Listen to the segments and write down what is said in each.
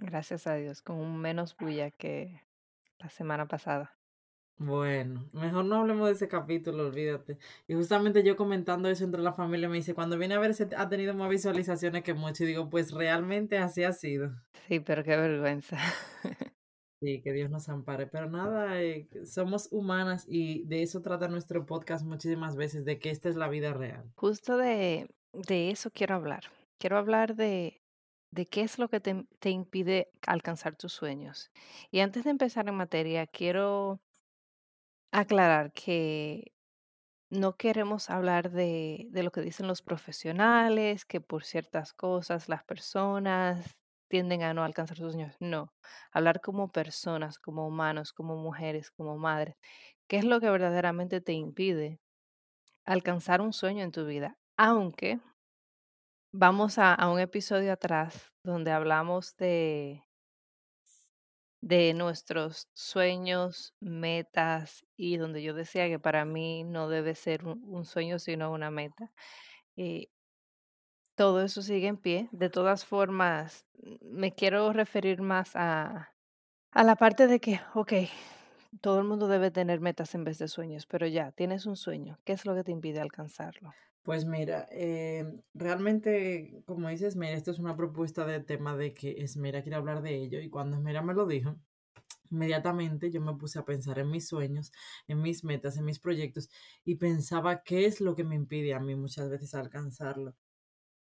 Gracias a Dios, con un menos bulla que la semana pasada. Bueno, mejor no hablemos de ese capítulo, olvídate. Y justamente yo comentando eso entre la familia me dice, cuando viene a ver, se ha tenido más visualizaciones que mucho. Y digo, pues realmente así ha sido. Sí, pero qué vergüenza. Sí, que Dios nos ampare. Pero nada, eh, somos humanas y de eso trata nuestro podcast muchísimas veces, de que esta es la vida real. Justo de, de eso quiero hablar. Quiero hablar de, de qué es lo que te, impide alcanzar tus sueños. Y antes de empezar en materia, quiero aclarar que no queremos hablar de, de lo que dicen los profesionales, que por ciertas cosas las personas tienden a no alcanzar sus sueños. No, hablar como personas, como humanos, como mujeres, como madres. ¿Qué es lo que verdaderamente te impide alcanzar un sueño en tu vida? Aunque vamos a, un episodio atrás donde hablamos de, de nuestros sueños, metas y donde yo decía que para mí no debe ser un, sueño sino una meta. Y todo eso sigue en pie. De todas formas, me quiero referir más a, a la parte de que, ok, todo el mundo debe tener metas en vez de sueños, pero ya, tienes un sueño. ¿Qué es lo que te impide alcanzarlo? Pues mira, eh, realmente, como dices, mira, esto es una propuesta de tema de que Esmera quiere hablar de ello y cuando Esmera me lo dijo, inmediatamente yo me puse a pensar en mis sueños, en mis metas, en mis proyectos y pensaba qué es lo que me impide a mí muchas veces alcanzarlo.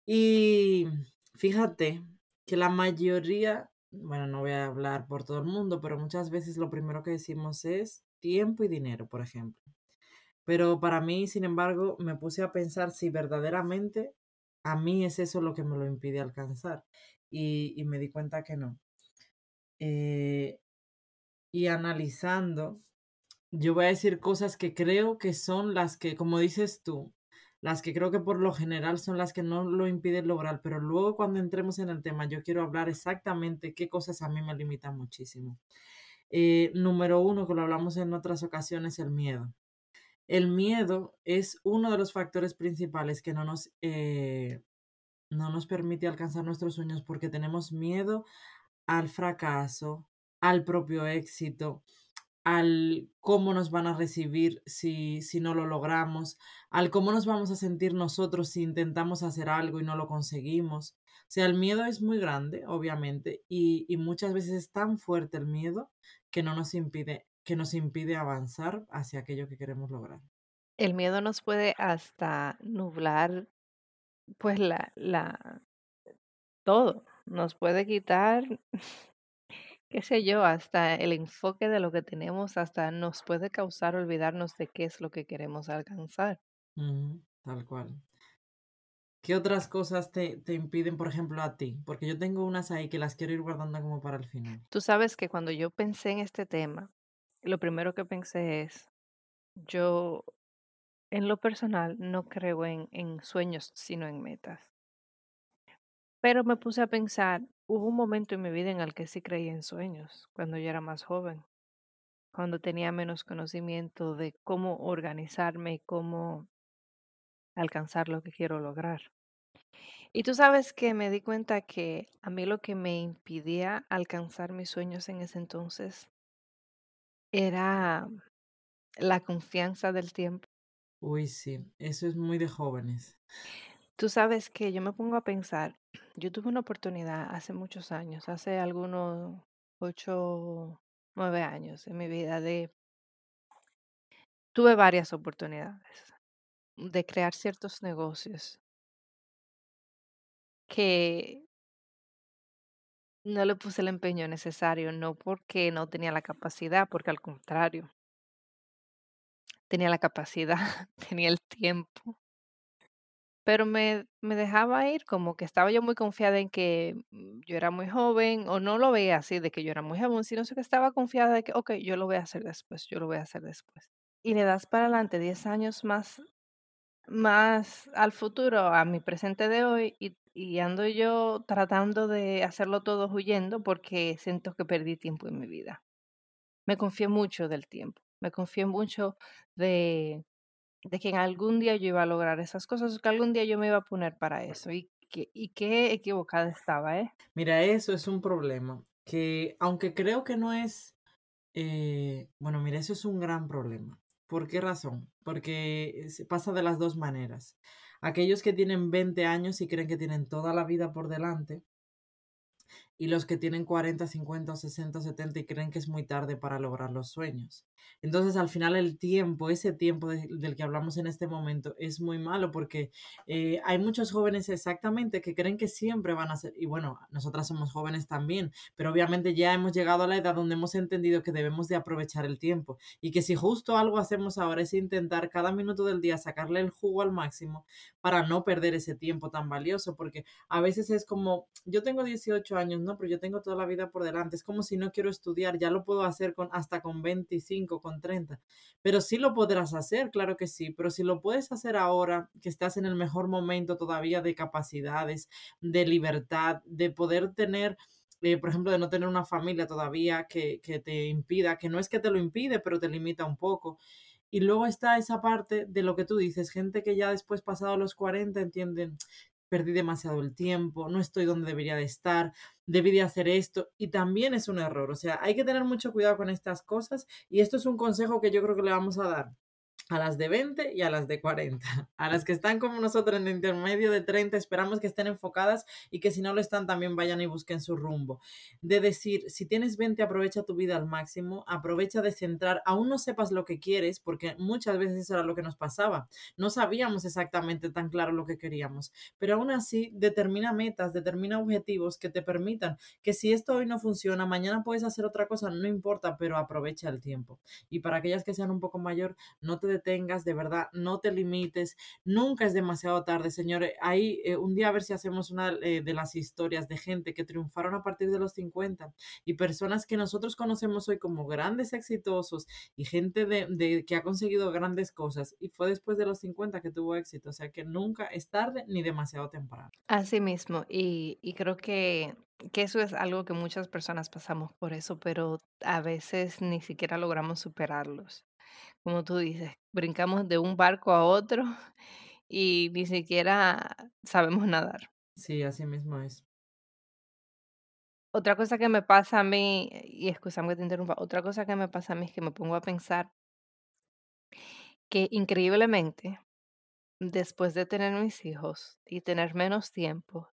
Y fíjate que la mayoría, bueno, no voy a hablar por todo el mundo, pero muchas veces lo primero que decimos es tiempo y dinero, por ejemplo. Pero para mí, sin embargo, me puse a pensar si verdaderamente a mí es eso lo que me lo impide alcanzar. Y, me di cuenta que no. Eh, y analizando, yo voy a decir cosas que creo que son las que, como dices tú, las que creo que por lo general son las que no lo impiden lograr, pero luego cuando entremos en el tema, yo quiero hablar exactamente qué cosas a mí me limitan muchísimo. Eh, número uno, que lo hablamos en otras ocasiones, el miedo. El miedo es uno de los factores principales que no nos, eh, no nos permite alcanzar nuestros sueños porque tenemos miedo al fracaso, al propio éxito, al cómo nos van a recibir si, si no lo logramos, al cómo nos vamos a sentir nosotros si intentamos hacer algo y no lo conseguimos. O sea, el miedo es muy grande, obviamente, y, y muchas veces es tan fuerte el miedo que no nos impide, que nos impide avanzar hacia aquello que queremos lograr. El miedo nos puede hasta nublar, pues, la, la, todo. Nos puede quitar, qué sé yo, hasta el enfoque de lo que tenemos, hasta nos puede causar olvidarnos de qué es lo que queremos alcanzar. Tal cual. ¿Qué otras cosas te, te impiden, por ejemplo, a ti? Porque yo tengo unas ahí que las quiero ir guardando como para el final. Tú sabes que cuando yo pensé en este tema, lo primero que pensé es, yo en lo personal no creo en, en sueños, sino en metas. Pero me puse a pensar, hubo un momento en mi vida en el que sí creía en sueños, cuando yo era más joven, cuando tenía menos conocimiento de cómo organizarme y cómo alcanzar lo que quiero lograr. Y tú sabes que me di cuenta que a mí lo que me impidía alcanzar mis sueños en ese entonces era la confianza del tiempo. Uy, sí, eso es muy de jóvenes. Tú sabes que yo me pongo a pensar, yo tuve una oportunidad hace muchos años, hace algunos ocho, nueve años en mi vida de, tuve varias oportunidades de crear ciertos negocios que no le puse el empeño necesario, no porque no tenía la capacidad, porque al contrario, tenía la capacidad, tenía el tiempo, pero me, me dejaba ir como que estaba yo muy confiada en que mm, yo era muy joven, o no lo veía así de que yo era muy joven, sino que estaba confiada de que, ok, yo lo voy a hacer después, yo lo voy a hacer después. Y le das para adelante 10 años más, más al futuro, a mi presente de hoy, y, y ando yo tratando de hacerlo todo huyendo porque siento que perdí tiempo en mi vida. Me confié mucho del tiempo, me confié mucho de de que en algún día yo iba a lograr esas cosas, que algún día yo me iba a poner para eso. Y, que, y qué equivocada estaba, ¿eh? Mira, eso es un problema, que aunque creo que no es, eh, bueno, mira, eso es un gran problema. ¿Por qué razón? Porque se pasa de las dos maneras. Aquellos que tienen 20 años y creen que tienen toda la vida por delante, y los que tienen 40, 50, 60, 70 y creen que es muy tarde para lograr los sueños. Entonces, al final, el tiempo, ese tiempo del que hablamos en este momento, es muy malo porque eh, hay muchos jóvenes exactamente que creen que siempre van a ser, y bueno, nosotras somos jóvenes también, pero obviamente ya hemos llegado a la edad donde hemos entendido que debemos de aprovechar el tiempo y que si justo algo hacemos ahora es intentar cada minuto del día sacarle el jugo al máximo para no perder ese tiempo tan valioso, porque a veces es como, yo tengo 18 años, pero yo tengo toda la vida por delante. Es como si no quiero estudiar, ya lo puedo hacer con, hasta con 25, con 30. Pero sí lo podrás hacer, claro que sí, pero si lo puedes hacer ahora, que estás en el mejor momento todavía de capacidades, de libertad, de poder tener... Eh, por ejemplo, de no tener una familia todavía que, que te impida, que no es que te lo impide, pero te limita un poco. Y luego está esa parte de lo que tú dices, gente que ya después pasado los 40 entienden, perdí demasiado el tiempo, no estoy donde debería de estar, debí de hacer esto y también es un error. O sea, hay que tener mucho cuidado con estas cosas y esto es un consejo que yo creo que le vamos a dar a las de 20 y a las de 40. A las que están como nosotros en el intermedio de 30, esperamos que estén enfocadas y que si no lo están también vayan y busquen su rumbo. De decir, si tienes 20, aprovecha tu vida al máximo, aprovecha de centrar, aún no sepas lo que quieres, porque muchas veces eso era lo que nos pasaba. No sabíamos exactamente tan claro lo que queríamos, pero aún así determina metas, determina objetivos que te permitan que si esto hoy no funciona, mañana puedes hacer otra cosa, no importa, pero aprovecha el tiempo. Y para aquellas que sean un poco mayor, no te tengas, de verdad, no te limites, nunca es demasiado tarde, señores. Ahí eh, un día a ver si hacemos una eh, de las historias de gente que triunfaron a partir de los 50 y personas que nosotros conocemos hoy como grandes exitosos y gente de, que ha conseguido grandes cosas y fue después de los 50 que tuvo éxito, o sea que nunca es tarde ni demasiado temprano. Así mismo, y, y creo que que eso es algo que muchas personas pasamos por eso, pero a veces ni siquiera logramos superarlos como tú dices, brincamos de un barco a otro y ni siquiera sabemos nadar. Sí, así mismo es. Otra cosa que me pasa a mí, y excusame que te interrumpa, otra cosa que me pasa a mí es que me pongo a pensar que increíblemente, después de tener mis hijos y tener menos tiempo,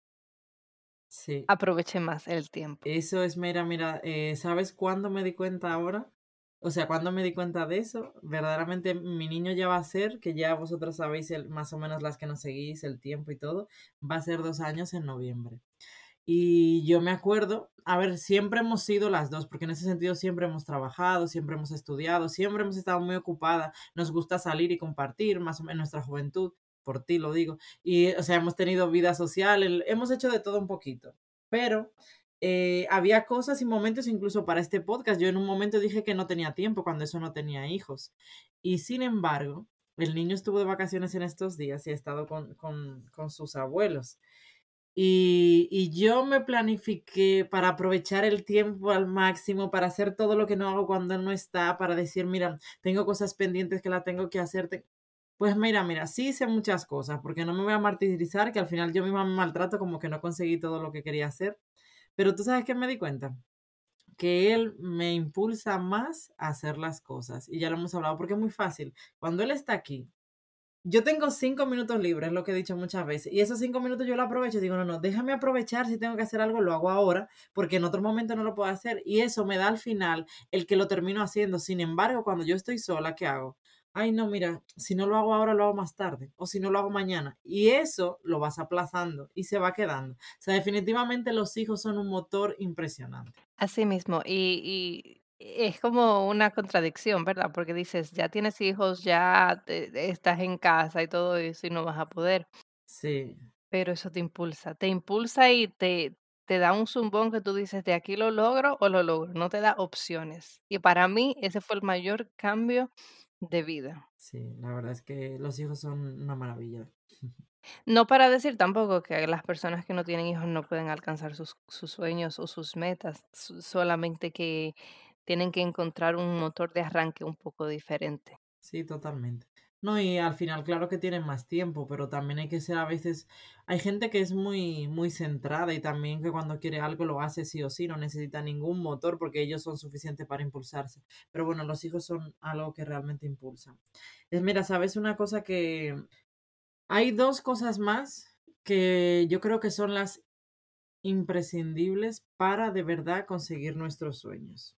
sí. aproveché más el tiempo. Eso es, mira, mira, eh, ¿sabes cuándo me di cuenta ahora? O sea, cuando me di cuenta de eso, verdaderamente mi niño ya va a ser, que ya vosotros sabéis más o menos las que nos seguís, el tiempo y todo, va a ser dos años en noviembre. Y yo me acuerdo, a ver, siempre hemos sido las dos, porque en ese sentido siempre hemos trabajado, siempre hemos estudiado, siempre hemos estado muy ocupadas, nos gusta salir y compartir, más o menos nuestra juventud, por ti lo digo, y o sea, hemos tenido vida social, hemos hecho de todo un poquito, pero eh, había cosas y momentos incluso para este podcast. Yo en un momento dije que no tenía tiempo cuando eso no tenía hijos. Y sin embargo, el niño estuvo de vacaciones en estos días y ha estado con, con, con sus abuelos. Y, y, yo me planifiqué para aprovechar el tiempo al máximo, para hacer todo lo que no hago cuando él no está, para decir, mira, tengo cosas pendientes que la tengo que hacer. Pues mira, mira, sí hice muchas cosas, porque no me voy a martirizar, que al final yo misma me maltrato como que no conseguí todo lo que quería hacer. Pero tú sabes que me di cuenta que él me impulsa más a hacer las cosas. Y ya lo hemos hablado porque es muy fácil. Cuando él está aquí, yo tengo cinco minutos libres, lo que he dicho muchas veces, y esos cinco minutos yo lo aprovecho. Digo, no, no, déjame aprovechar. Si tengo que hacer algo, lo hago ahora, porque en otro momento no lo puedo hacer. Y eso me da al final el que lo termino haciendo. Sin embargo, cuando yo estoy sola, ¿qué hago? Ay no, mira, si no lo hago ahora, lo hago más tarde, o si no lo hago mañana. Y eso lo vas aplazando y se va quedando. O sea, definitivamente los hijos son un motor impresionante. Así mismo, y, es como una contradicción, ¿verdad? Porque dices, ya tienes hijos, ya estás en casa y todo eso y no vas a poder. Sí, pero eso te impulsa, te impulsa y te te da un zumbón que tú dices: "De aquí lo logro o lo logro", no te da opciones. Y para mí ese fue el mayor cambio de vida. sí, la verdad es que los hijos son una maravilla. No para decir tampoco que las personas que no tienen hijos no pueden alcanzar sus sus sueños o sus metas, so solamente que tienen que encontrar un motor de arranque un poco diferente. Sí, totalmente. No, y al final, claro que tienen más tiempo, pero también hay que ser a veces, hay gente que es muy, muy centrada y también que cuando quiere algo lo hace sí o sí, no necesita ningún motor porque ellos son suficientes para impulsarse. Pero bueno, los hijos son algo que realmente impulsan. Es, mira, ¿sabes una cosa que hay dos cosas más que yo creo que son las imprescindibles para de verdad conseguir nuestros sueños?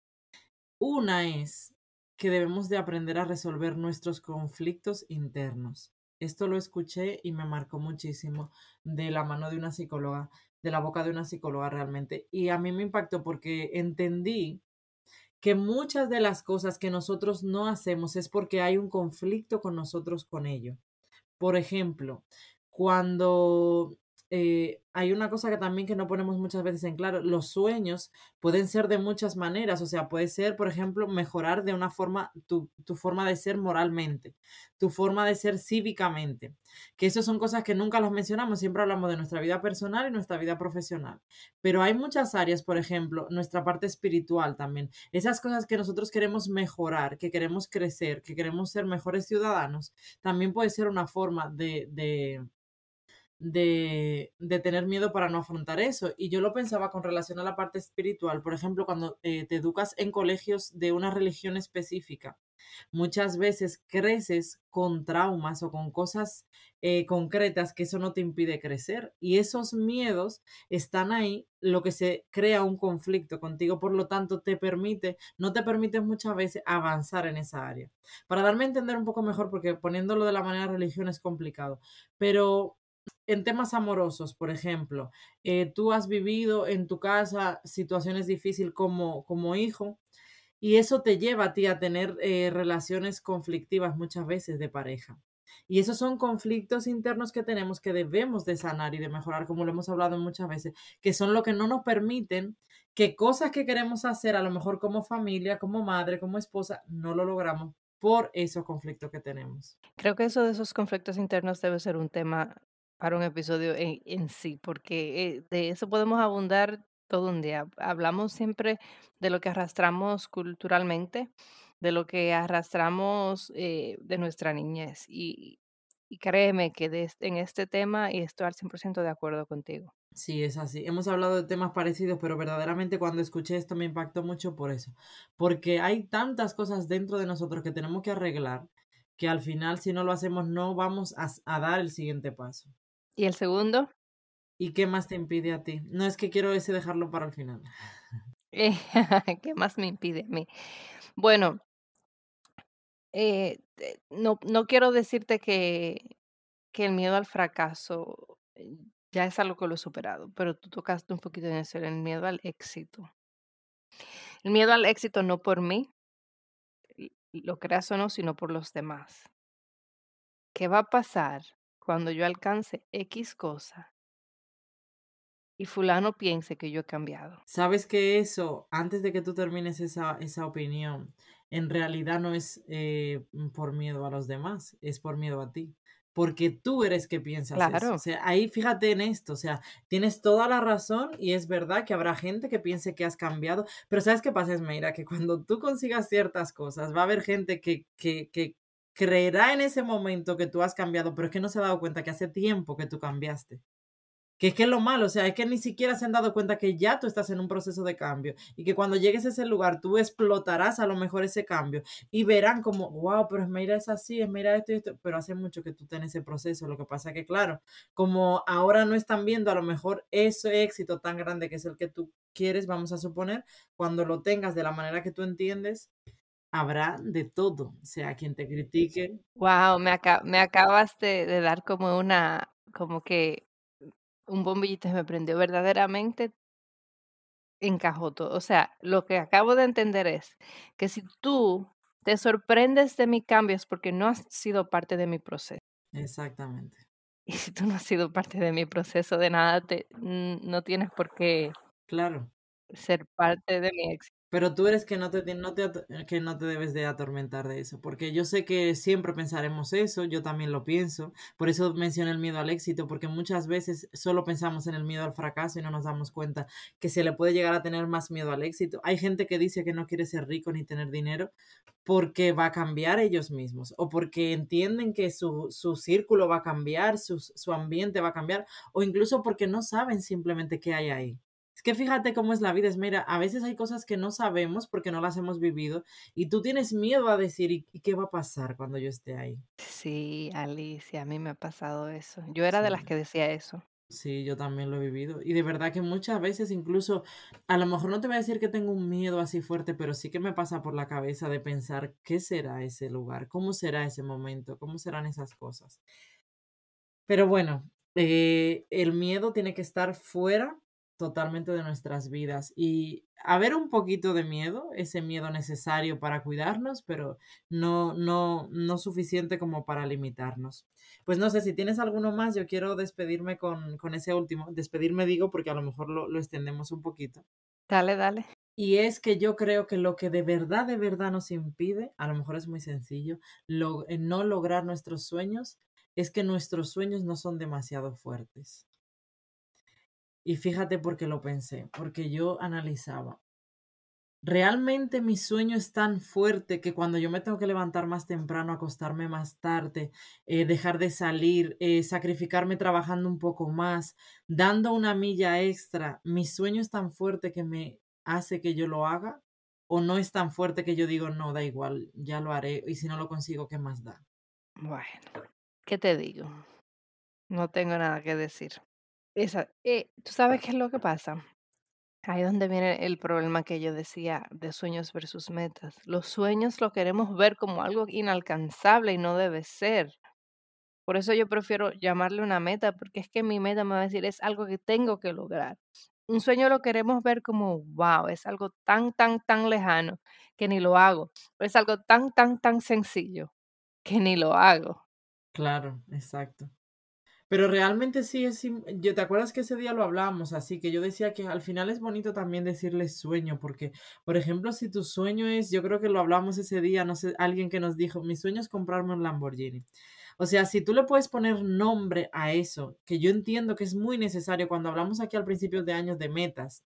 Una es que debemos de aprender a resolver nuestros conflictos internos. Esto lo escuché y me marcó muchísimo de la mano de una psicóloga, de la boca de una psicóloga realmente. Y a mí me impactó porque entendí que muchas de las cosas que nosotros no hacemos es porque hay un conflicto con nosotros con ello. Por ejemplo, cuando eh, hay una cosa que también que no ponemos muchas veces en claro, los sueños pueden ser de muchas maneras, o sea, puede ser, por ejemplo, mejorar de una forma tu, tu forma de ser moralmente, tu forma de ser cívicamente, que eso son cosas que nunca las mencionamos, siempre hablamos de nuestra vida personal y nuestra vida profesional, pero hay muchas áreas, por ejemplo, nuestra parte espiritual también, esas cosas que nosotros queremos mejorar, que queremos crecer, que queremos ser mejores ciudadanos, también puede ser una forma de, de de, de tener miedo para no afrontar eso. Y yo lo pensaba con relación a la parte espiritual, por ejemplo, cuando eh, te educas en colegios de una religión específica, muchas veces creces con traumas o con cosas eh, concretas que eso no te impide crecer. Y esos miedos están ahí, lo que se crea un conflicto contigo, por lo tanto te permite, no te permite muchas veces avanzar en esa área. Para darme a entender un poco mejor, porque poniéndolo de la manera religión es complicado, pero en temas amorosos, por ejemplo, eh, tú has vivido en tu casa situaciones difíciles como, como hijo y eso te lleva a ti a tener eh, relaciones conflictivas muchas veces de pareja. Y esos son conflictos internos que tenemos que debemos de sanar y de mejorar, como lo hemos hablado muchas veces, que son lo que no nos permiten que cosas que queremos hacer, a lo mejor como familia, como madre, como esposa, no lo logramos por esos conflictos que tenemos. Creo que eso de esos conflictos internos debe ser un tema para un episodio en, en sí, porque eh, de eso podemos abundar todo un día. Hablamos siempre de lo que arrastramos culturalmente, de lo que arrastramos eh, de nuestra niñez. Y, y créeme que de en este tema y estoy al 100% de acuerdo contigo. Sí, es así. Hemos hablado de temas parecidos, pero verdaderamente cuando escuché esto me impactó mucho por eso. Porque hay tantas cosas dentro de nosotros que tenemos que arreglar que al final, si no lo hacemos, no vamos a, a dar el siguiente paso. ¿Y el segundo? ¿Y qué más te impide a ti? No es que quiero ese dejarlo para el final. Eh, ¿qué más me impide a mí? Bueno, eh, te- no, no quiero decirte que, que el miedo al fracaso eh, ya es algo que lo he superado, pero tú tocaste un poquito en eso, el miedo al éxito. El miedo al éxito no por mí, lo creas o no, sino por los demás. ¿Qué va a pasar cuando yo alcance X cosa y fulano piense que yo he cambiado? Sabes que eso, antes de que tú termines esa, esa opinión, en realidad no es eh, mm, por miedo a los demás, es por miedo a ti. Porque tú eres que piensas eso. O Claro, sea, ahí fíjate en esto. O sea, tienes toda la razón y es verdad que habrá gente que piense que has cambiado. Pero ¿sabes qué pasa, Esmeira? Que cuando tú consigas ciertas cosas, va a haber gente que, que, que creerá en ese momento que tú has cambiado, pero es que no se ha dado cuenta que hace tiempo que tú cambiaste. Que es que es lo malo, o sea, es que ni siquiera se han dado cuenta que ya tú estás en un proceso de cambio y que cuando llegues a ese lugar tú explotarás a lo mejor ese cambio y verán como, wow, pero Esmeira es así, Esmeira esto y esto, pero hace mucho que tú estás en ese proceso. Lo que pasa que, claro, como ahora no están viendo a lo mejor ese éxito tan grande que es el que tú quieres, vamos a suponer, cuando lo tengas de la manera que tú entiendes, habrá de todo. O sea, quien te critique, wow, me, me acabas de, de dar como una, como que un bombillito se me prendió, verdaderamente encajó todo. O sea, lo que acabo de entender es que si tú te sorprendes de mi cambio es porque no has sido parte de mi proceso. exactamente. Y si tú no has sido parte de mi proceso de nada, te, no tienes por qué Claro. ser parte de mi éxito. Pero tú eres que no te, te, que no te debes de atormentar de eso, porque yo sé que siempre pensaremos eso, yo también lo pienso, por eso mencioné el miedo al éxito, porque muchas veces solo pensamos en el miedo al fracaso y no nos damos cuenta que se le puede llegar a tener más miedo al éxito. Hay gente que dice que no quiere ser rico ni tener dinero porque va a cambiar ellos mismos o porque entienden que su, su círculo va a cambiar, su, su ambiente va a cambiar o incluso porque no saben simplemente qué hay ahí. Es que fíjate cómo es la vida, es mira, a veces hay cosas que no sabemos porque no las hemos vivido y tú tienes miedo a decir, ¿y qué va a pasar cuando yo esté ahí? Sí, Alicia, a mí me ha pasado eso. Yo era de las que decía eso. Sí, yo también lo he vivido. Y de verdad que muchas veces incluso, a lo mejor no te voy a decir que tengo un miedo así fuerte, pero sí que me pasa por la cabeza de pensar qué será ese lugar, cómo será ese momento, cómo serán esas cosas. Pero bueno, eh, el miedo tiene que estar fuera totalmente de nuestras vidas y haber un poquito de miedo, ese miedo necesario para cuidarnos, pero no, no, no suficiente como para limitarnos. Pues no sé, si tienes alguno más, yo quiero despedirme con, con ese último. Despedirme digo porque a lo mejor lo, lo extendemos un poquito. Dale, dale. Y es que yo creo que lo que de verdad, de verdad nos impide, a lo mejor es muy sencillo, lo, no lograr nuestros sueños, es que nuestros sueños no son demasiado fuertes. Y fíjate por qué lo pensé, porque yo analizaba. Realmente mi sueño es tan fuerte que cuando yo me tengo que levantar más temprano, acostarme más tarde, eh, dejar de salir, eh, sacrificarme trabajando un poco más, dando una milla extra, mi sueño es tan fuerte que me hace que yo lo haga o no es tan fuerte que yo digo, no, da igual, ya lo haré y si no lo consigo, ¿qué más da? Bueno, ¿qué te digo? No tengo nada que decir. Esa, eh, ¿tú sabes qué es lo que pasa? Ahí es donde viene el problema que yo decía de sueños versus metas. Los sueños lo queremos ver como algo inalcanzable y no debe ser. Por eso yo prefiero llamarle una meta, porque es que mi meta me va a decir es algo que tengo que lograr. Un sueño lo queremos ver como, wow, es algo tan, tan, tan lejano que ni lo hago. O es algo tan, tan, tan sencillo que ni lo hago. Claro, exacto. Pero realmente sí es, yo te acuerdas que ese día lo hablábamos, así que yo decía que al final es bonito también decirle sueño, porque, por ejemplo, si tu sueño es, yo creo que lo hablamos ese día, no sé, alguien que nos dijo, mi sueño es comprarme un Lamborghini. O sea, si tú le puedes poner nombre a eso, que yo entiendo que es muy necesario cuando hablamos aquí al principio de años de metas,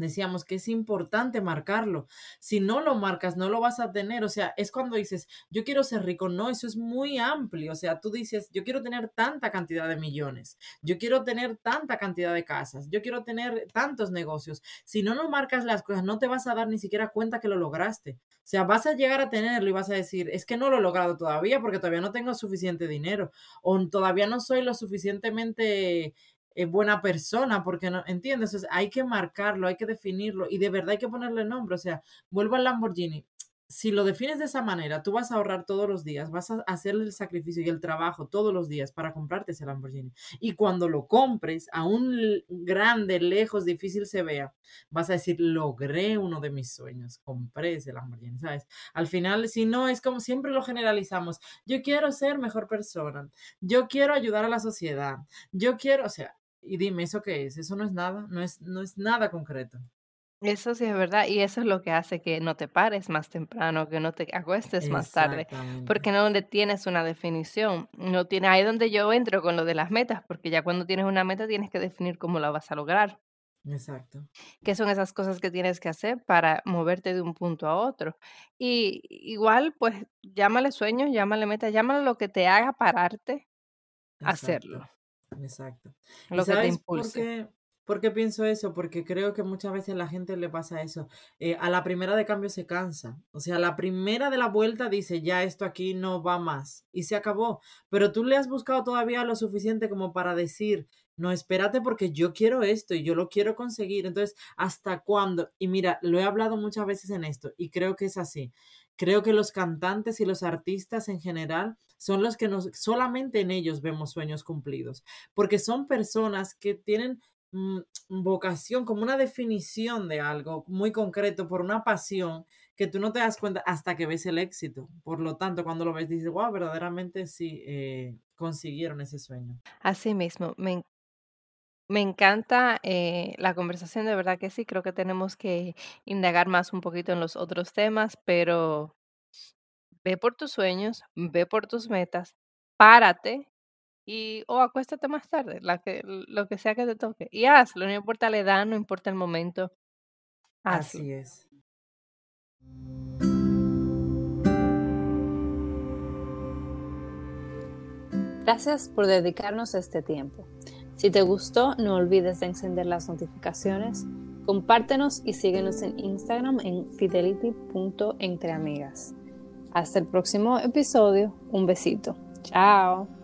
Decíamos que es importante marcarlo. Si no lo marcas, no lo vas a tener. O sea, es cuando dices, yo quiero ser rico. No, eso es muy amplio. O sea, tú dices, yo quiero tener tanta cantidad de millones. Yo quiero tener tanta cantidad de casas. Yo quiero tener tantos negocios. Si no lo marcas las cosas, no te vas a dar ni siquiera cuenta que lo lograste. O sea, vas a llegar a tenerlo y vas a decir, es que no lo he logrado todavía porque todavía no tengo suficiente dinero. O todavía no soy lo suficientemente eh, buena persona, porque no, ¿entiendes? O sea, hay que marcarlo, hay que definirlo y de verdad hay que ponerle nombre. O sea, vuelvo al Lamborghini. Si lo defines de esa manera, tú vas a ahorrar todos los días, vas a hacer el sacrificio y el trabajo todos los días para comprarte ese Lamborghini. Y cuando lo compres, aún grande, lejos, difícil se vea, vas a decir, logré uno de mis sueños, compré ese Lamborghini, ¿sabes? Al final, si no, es como siempre lo generalizamos. Yo quiero ser mejor persona, yo quiero ayudar a la sociedad, yo quiero, o sea, y dime, ¿eso qué es? Eso no es nada, no es, no es nada concreto. Eso sí es verdad, y eso es lo que hace que no te pares más temprano, que no te acuestes más tarde, porque no donde tienes una definición, no tiene ahí donde yo entro con lo de las metas, porque ya cuando tienes una meta tienes que definir cómo la vas a lograr, exacto, qué son esas cosas que tienes que hacer para moverte de un punto a otro. Y igual, pues, llámale sueño, llámale meta, llámale lo que te haga pararte a hacerlo, exacto, exacto. ¿Y lo que te por qué? ¿Por qué pienso eso? Porque creo que muchas veces a la gente le pasa eso. eh, a la primera de cambio se cansa. O sea, a la primera de la vuelta dice, ya esto aquí no va más. Y se acabó. Pero tú le has buscado todavía lo suficiente como para decir, no, espérate porque yo quiero esto y yo lo quiero conseguir. Entonces, ¿hasta cuándo? Y mira, lo he hablado muchas veces en esto y creo que es así. Creo que los cantantes y los artistas en general son los que nos, solamente en ellos vemos sueños cumplidos, porque son personas que tienen vocación, como una definición de algo muy concreto por una pasión que tú no te das cuenta hasta que ves el éxito. Por lo tanto, cuando lo ves, dices, wow, verdaderamente sí eh, consiguieron ese sueño. Así mismo, me, me encanta eh, la conversación, de verdad que sí, creo que tenemos que indagar más un poquito en los otros temas, pero ve por tus sueños, ve por tus metas, párate y o acuéstate más tarde, la que, lo que sea que te toque. Y hazlo, no importa la edad, no importa el momento, hazlo. Así es. Gracias por dedicarnos este tiempo. Si te gustó, no olvides de encender las notificaciones, compártenos y síguenos en Instagram en fidelity.entreamigas. Hasta el próximo episodio. Un besito. Chao.